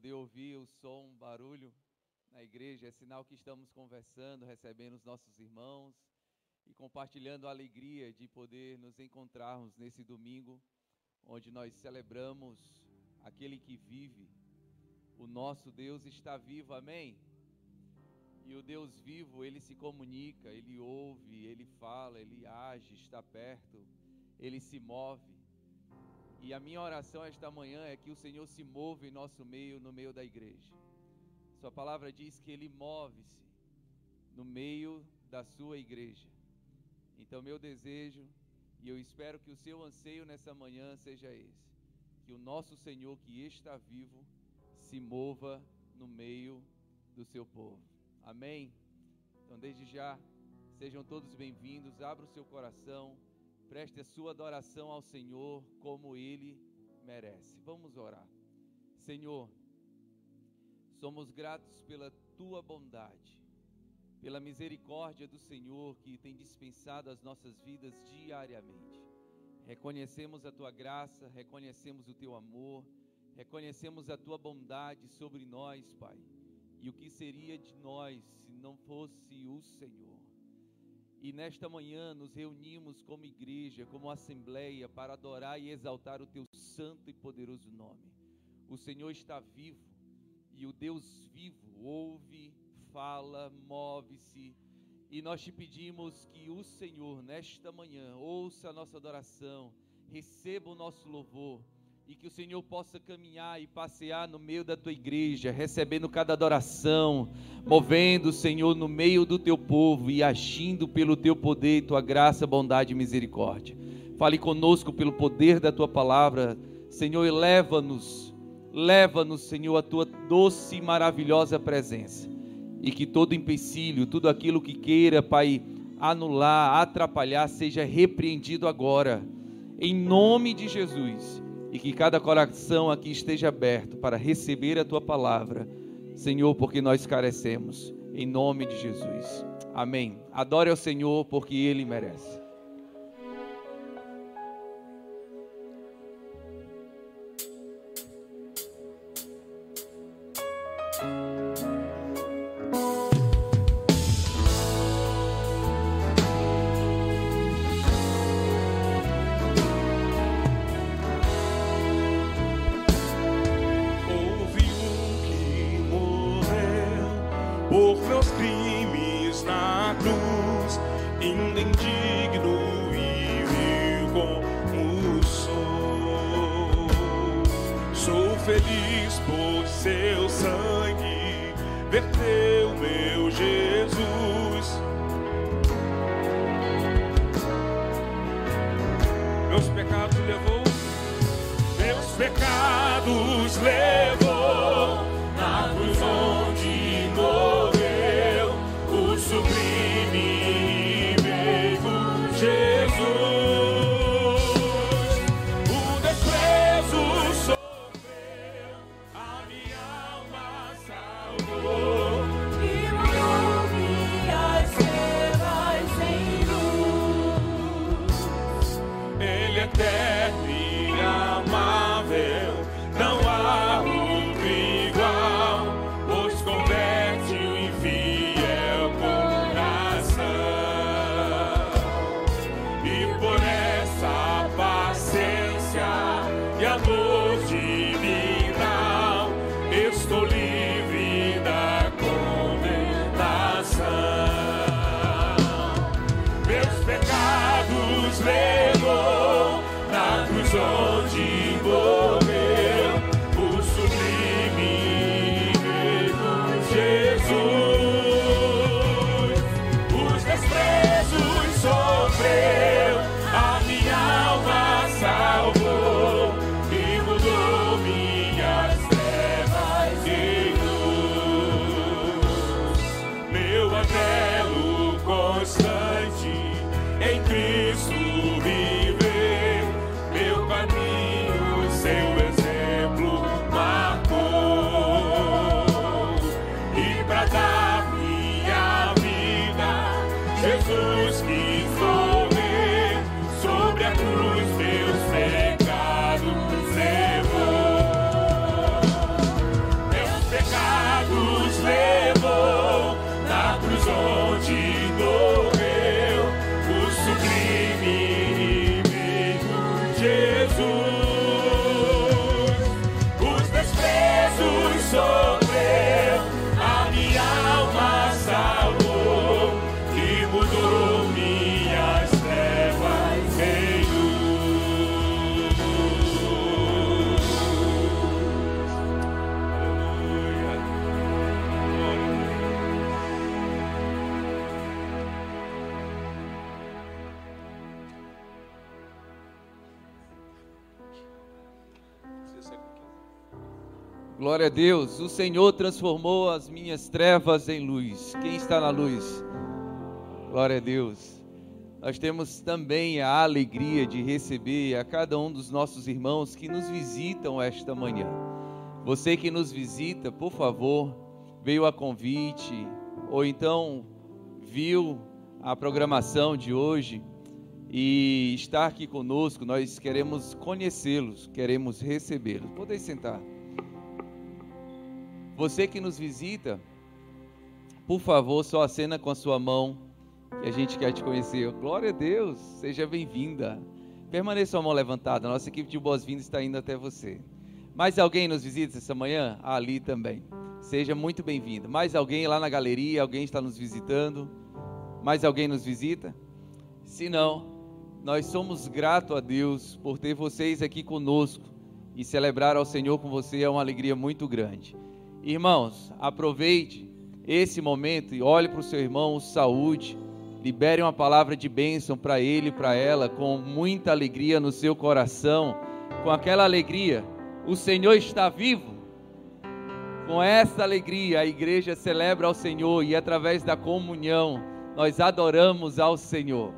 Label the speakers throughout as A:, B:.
A: poder ouvir o som, o barulho na igreja, é sinal que estamos conversando, recebendo os nossos irmãos e compartilhando a alegria de poder nos encontrarmos nesse domingo, onde nós celebramos aquele que vive. O nosso Deus está vivo, amém? E o Deus vivo, ele se comunica, ele ouve, ele fala, ele age, está perto, ele se move. E a minha oração esta manhã é que o Senhor se mova em nosso meio, no meio da igreja. Sua palavra diz que ele move-se no meio da sua igreja. Então, meu desejo, e eu espero que o seu anseio nessa manhã seja esse: que o nosso Senhor que está vivo se mova no meio do seu povo. Amém? Então, desde já, sejam todos bem-vindos. Abra o seu coração, preste a sua adoração ao Senhor como ele merece. Vamos orar. Senhor, somos gratos pela tua bondade, pela misericórdia do Senhor que tem dispensado as nossas vidas diariamente. Reconhecemos a tua graça, reconhecemos o teu amor, reconhecemos a tua bondade sobre nós, Pai. E o que seria de nós se não fosse o Senhor? E nesta manhã nos reunimos como igreja, como assembleia, para adorar e exaltar o teu santo e poderoso nome. O Senhor está vivo e o Deus vivo ouve, fala, move-se. E nós te pedimos que o Senhor, nesta manhã, ouça a nossa adoração, receba o nosso louvor e que o Senhor possa caminhar e passear no meio da tua igreja, recebendo cada adoração, movendo, Senhor, no meio do teu povo e agindo pelo teu poder, tua graça, bondade e misericórdia. Fale conosco pelo poder da tua palavra, Senhor, eleva-nos, leva-nos, Senhor, a tua doce e maravilhosa presença. E que todo empecilho, tudo aquilo que queira, Pai, anular, atrapalhar, seja repreendido agora, em nome de Jesus e que cada coração aqui esteja aberto para receber a tua palavra, Senhor, porque nós carecemos, em nome de Jesus. Amém. Adore ao Senhor, porque Ele merece. Glória a Deus. O Senhor transformou as minhas trevas em luz. Quem está na luz? Glória a Deus. Nós temos também a alegria de receber a cada um dos nossos irmãos que nos visitam esta manhã. Você que nos visita, por favor, veio a convite ou então viu a programação de hoje e está aqui conosco, nós queremos conhecê-los, queremos recebê-los. Podem sentar. Você que nos visita, por favor, só acena com a sua mão, que a gente quer te conhecer. Glória a Deus, seja bem-vinda. Permaneça a mão levantada, nossa equipe de boas-vindas está indo até você. Mais alguém nos visita essa manhã? ali também. Seja muito bem-vindo. Mais alguém lá na galeria? Alguém está nos visitando? Mais alguém nos visita? Se não, nós somos gratos a Deus por ter vocês aqui conosco e celebrar ao Senhor com você é uma alegria muito grande. Irmãos, aproveite esse momento e olhe para o seu irmão, saúde, libere uma palavra de bênção para ele e para ela, com muita alegria no seu coração, com aquela alegria, o Senhor está vivo. Com essa alegria, a igreja celebra ao Senhor e através da comunhão, nós adoramos ao Senhor.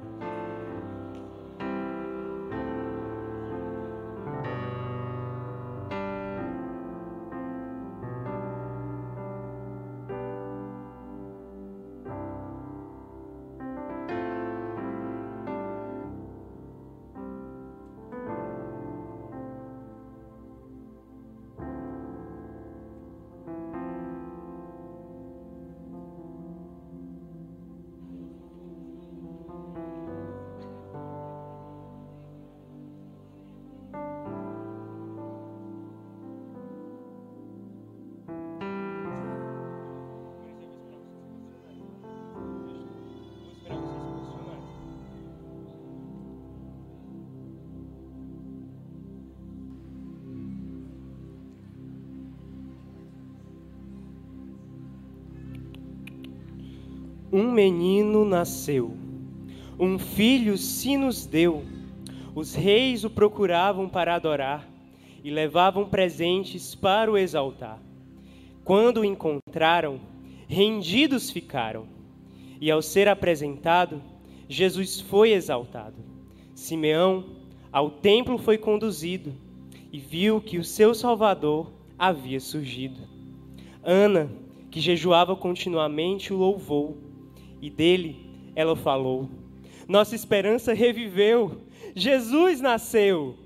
B: Um menino nasceu, um filho se nos deu. Os reis o procuravam para adorar e levavam presentes para o exaltar. Quando o encontraram, rendidos ficaram. E ao ser apresentado, Jesus foi exaltado. Simeão ao templo foi conduzido e viu que o seu Salvador havia surgido. Ana, que jejuava continuamente, o louvou e dele ela falou. Nossa esperança reviveu. Jesus nasceu.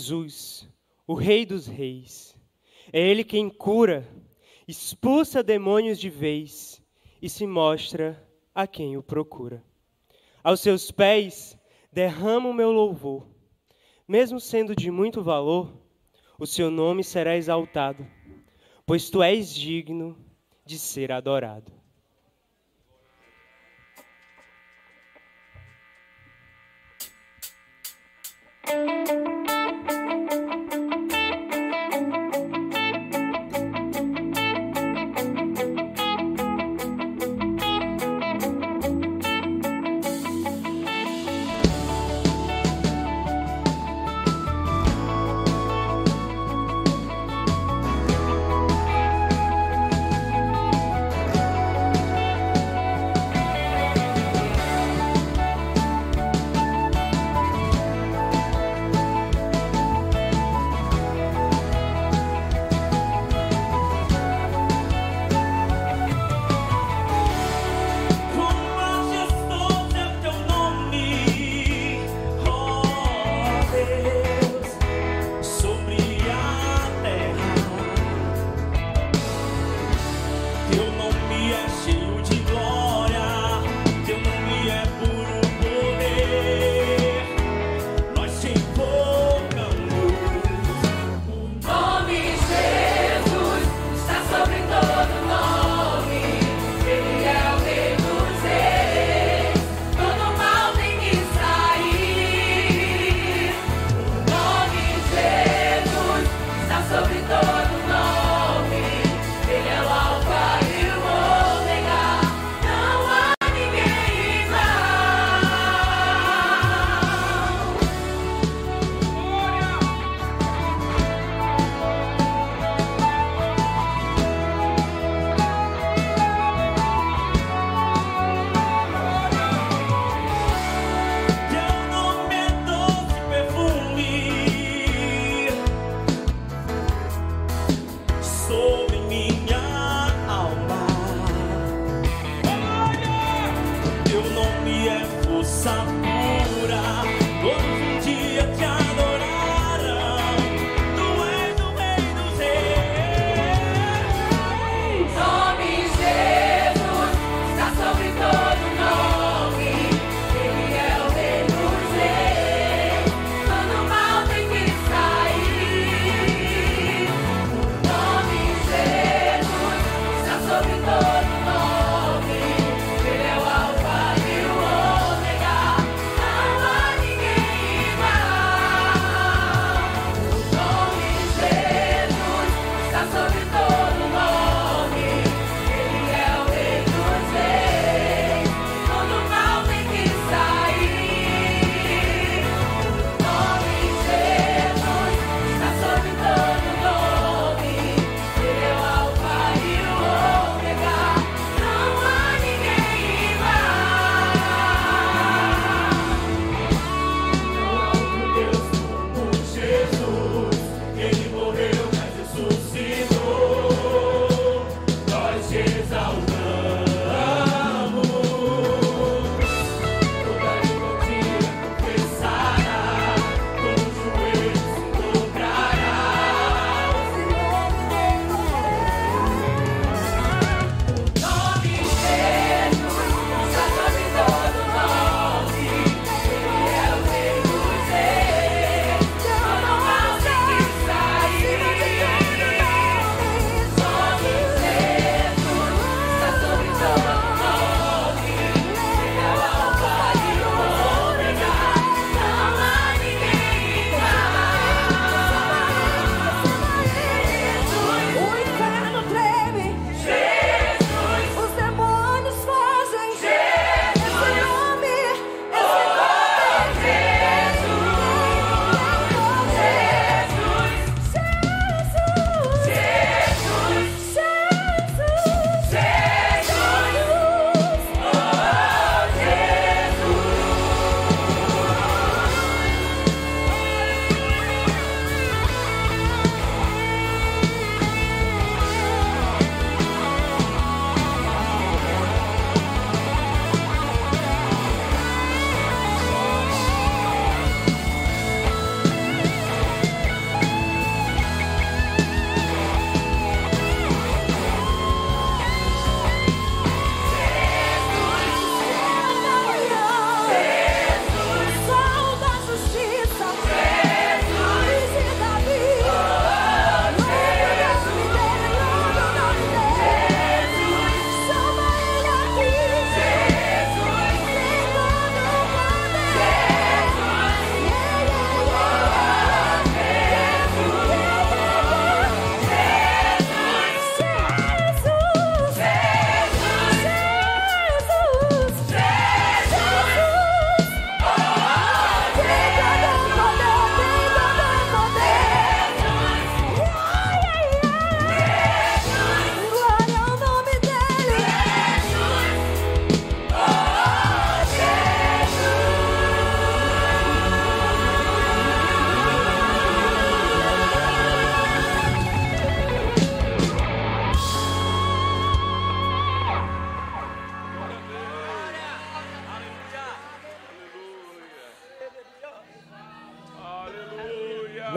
B: Jesus, o Rei dos Reis. É Ele quem cura, expulsa demônios de vez e se mostra a quem o procura. Aos seus pés derramo o meu louvor. Mesmo sendo de muito valor, o seu nome será exaltado, pois tu és digno de ser adorado.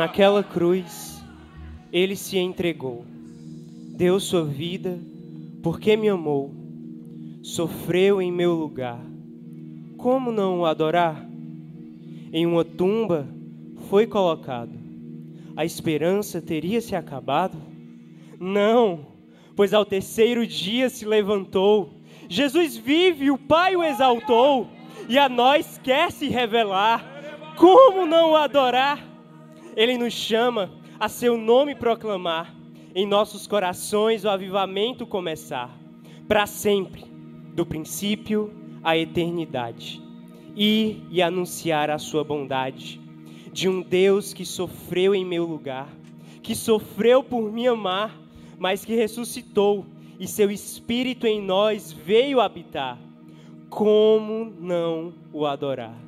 B: Naquela cruz, ele se entregou, deu sua vida porque me amou, sofreu em meu lugar. Como não o adorar? Em uma tumba foi colocado. A esperança teria se acabado? Não, pois ao terceiro dia se levantou. Jesus vive, o Pai o exaltou, e a nós quer se revelar. Como não o adorar? Ele nos chama a seu nome proclamar, em nossos corações o avivamento começar, para sempre, do princípio à eternidade. E anunciar a sua bondade, de um Deus que sofreu em meu lugar, que sofreu por me amar, mas que ressuscitou e seu espírito em nós veio habitar. Como não o adorar?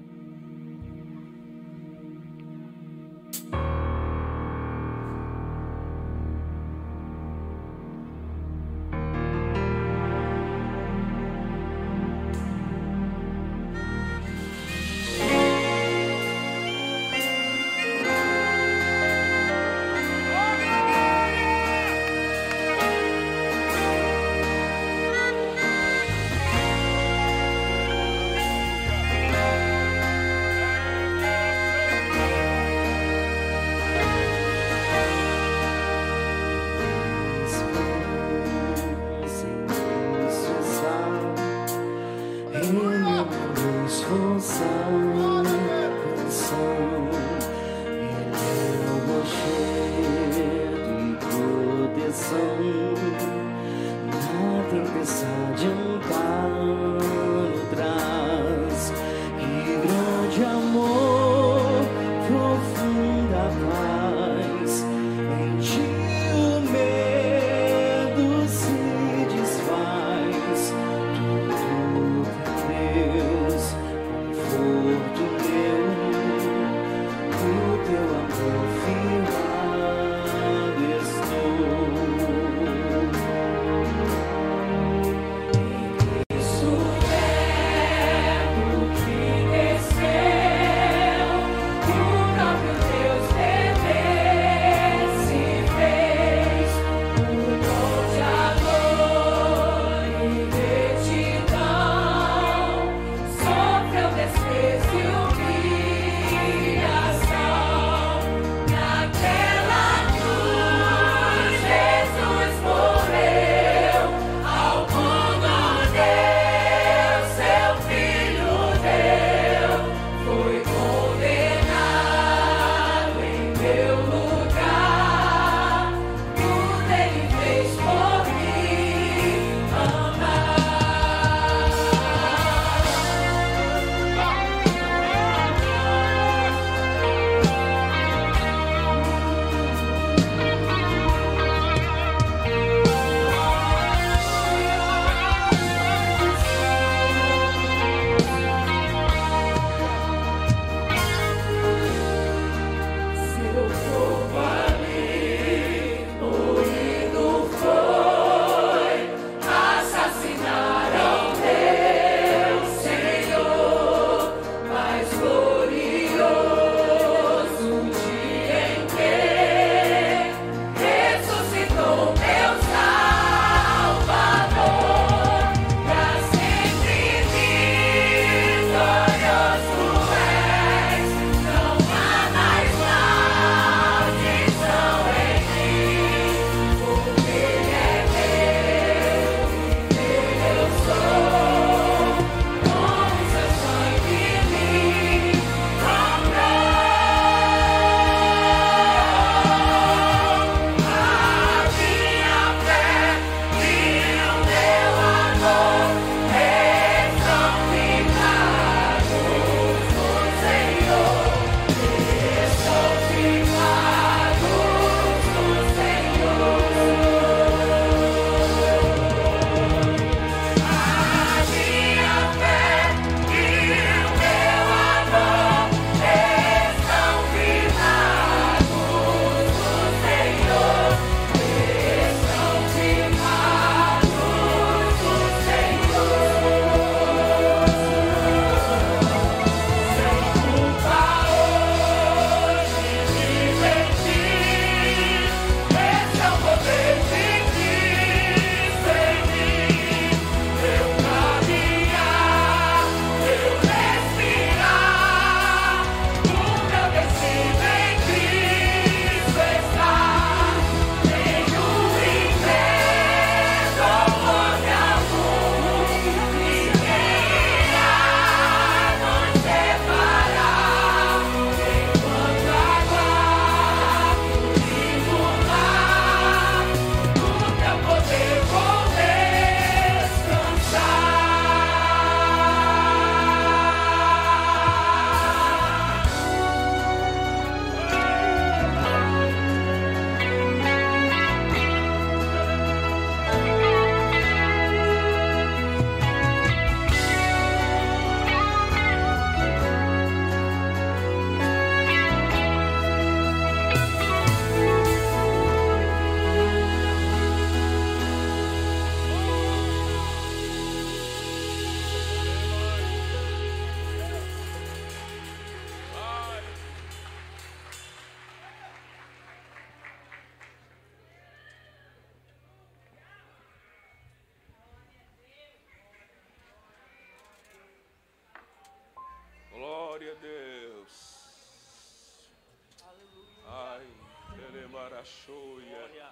C: Shoya.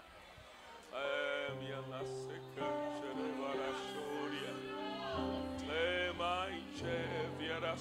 C: Eh, minha nasce cancha varashoria. Lema inche viera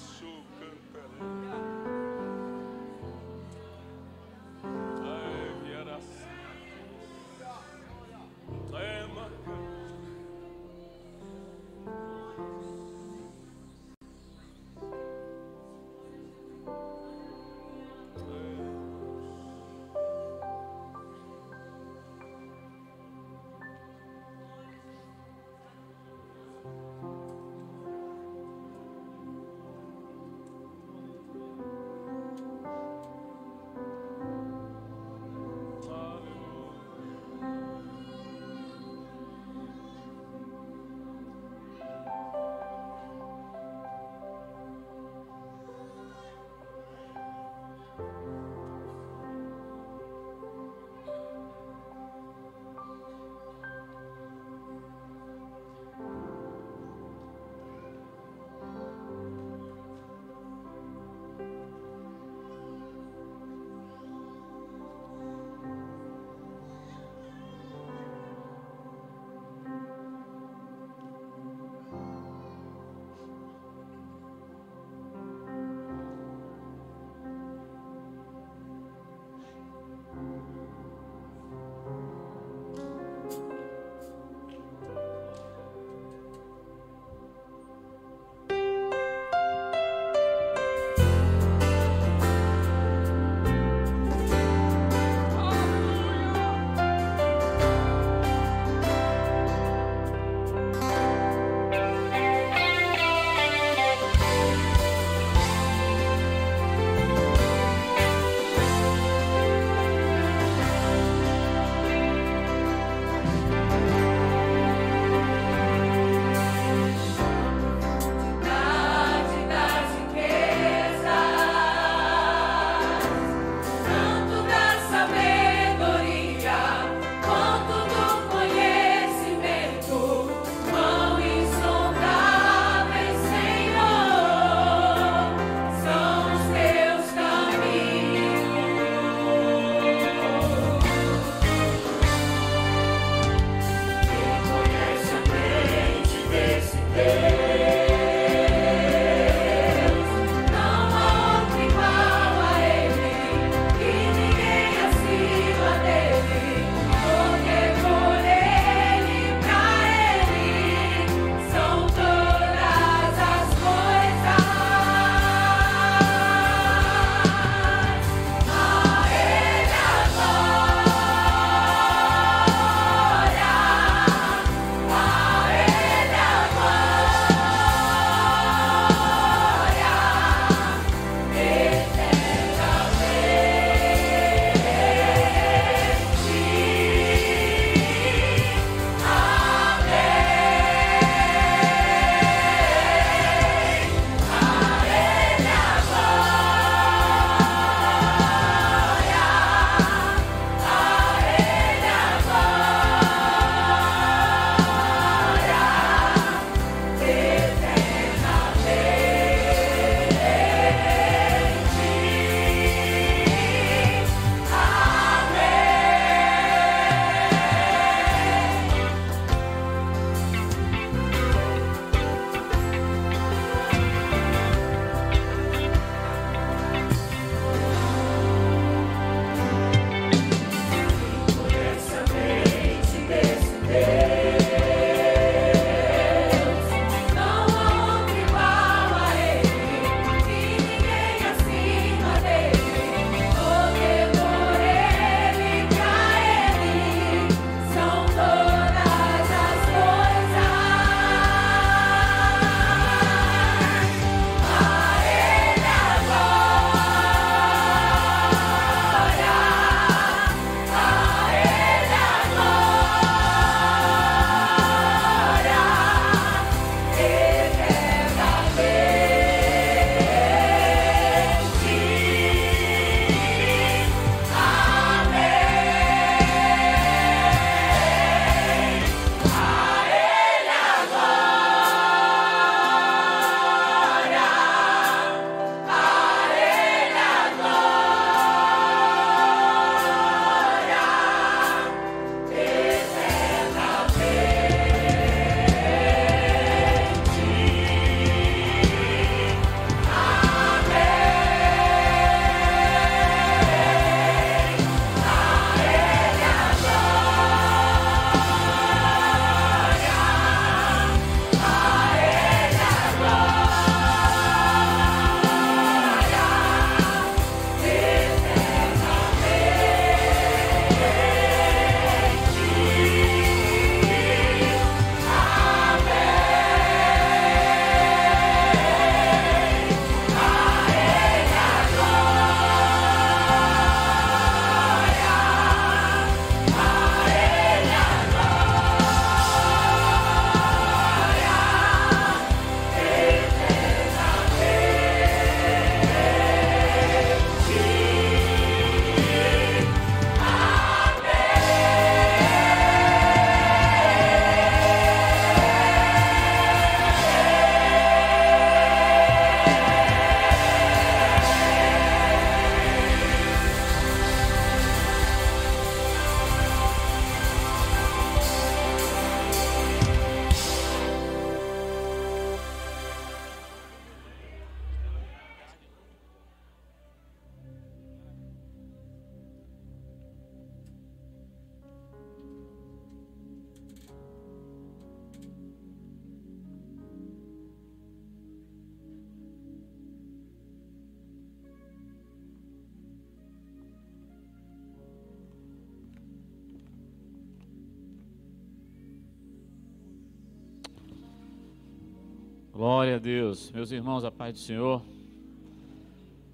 D: Glória a Deus. Meus irmãos, a paz do Senhor.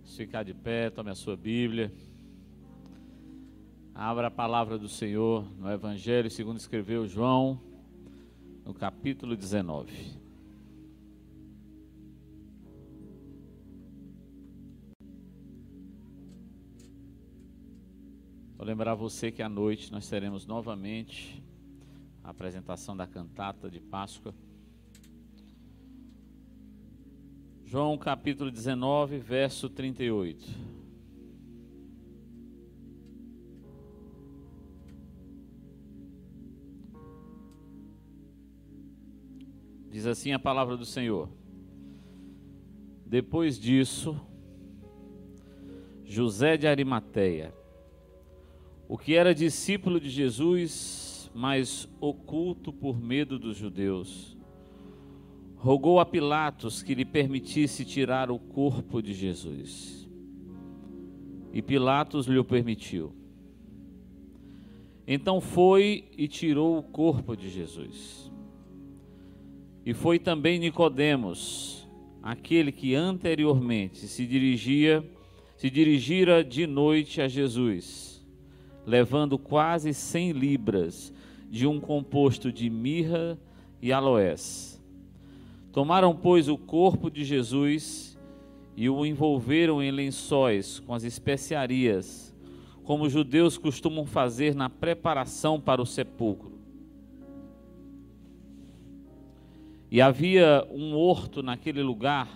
D: Se ficar de pé, tome a sua Bíblia. Abra a palavra do Senhor no Evangelho, segundo escreveu João, no capítulo 19. Vou lembrar você que à noite nós teremos novamente a apresentação da cantata de Páscoa. João capítulo 19, verso 38. Diz assim a palavra do Senhor. Depois disso, José de Arimateia, o que era discípulo de Jesus, mas oculto por medo dos judeus, rogou a Pilatos que lhe permitisse tirar o corpo de Jesus. E Pilatos lhe o permitiu. Então foi e tirou o corpo de Jesus. E foi também Nicodemos, aquele que anteriormente se dirigia, se dirigira de noite a Jesus, levando quase cem libras de um composto de mirra e aloés Tomaram, pois, o corpo de Jesus e o envolveram em lençóis com as especiarias, como os judeus costumam fazer na preparação para o sepulcro. E havia um horto naquele lugar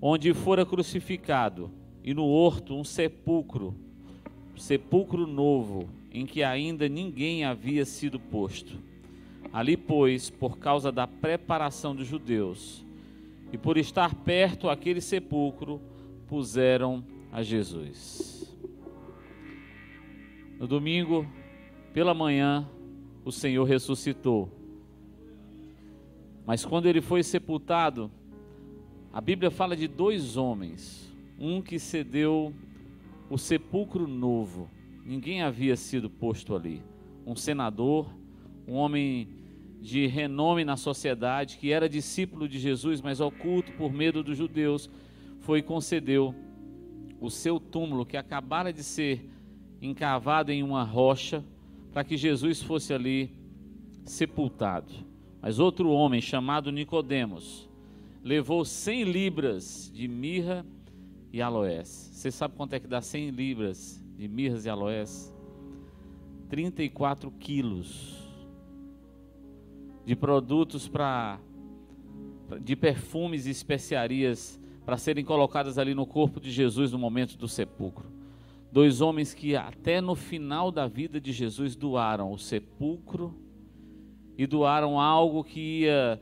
D: onde fora crucificado, e no horto um sepulcro, sepulcro novo, em que ainda ninguém havia sido posto. Ali, pois, por causa da preparação dos judeus e por estar perto aquele sepulcro, puseram a Jesus. No domingo, pela manhã, o Senhor ressuscitou. Mas quando ele foi sepultado, a Bíblia fala de dois homens, um que cedeu o sepulcro novo, ninguém havia sido posto ali, um senador, um homem de renome na sociedade, que era discípulo de Jesus, mas oculto por medo dos judeus, foi e concedeu o seu túmulo, que acabara de ser encavado em uma rocha, para que Jesus fosse ali sepultado. Mas outro homem, chamado Nicodemos, levou 100 libras de mirra e aloés. Você sabe quanto é que dá 100 libras de mirras e aloés? 34 quilos de produtos para de perfumes e especiarias para serem colocadas ali no corpo de Jesus no momento do sepulcro. Dois homens que até no final da vida de Jesus doaram o sepulcro e doaram algo que ia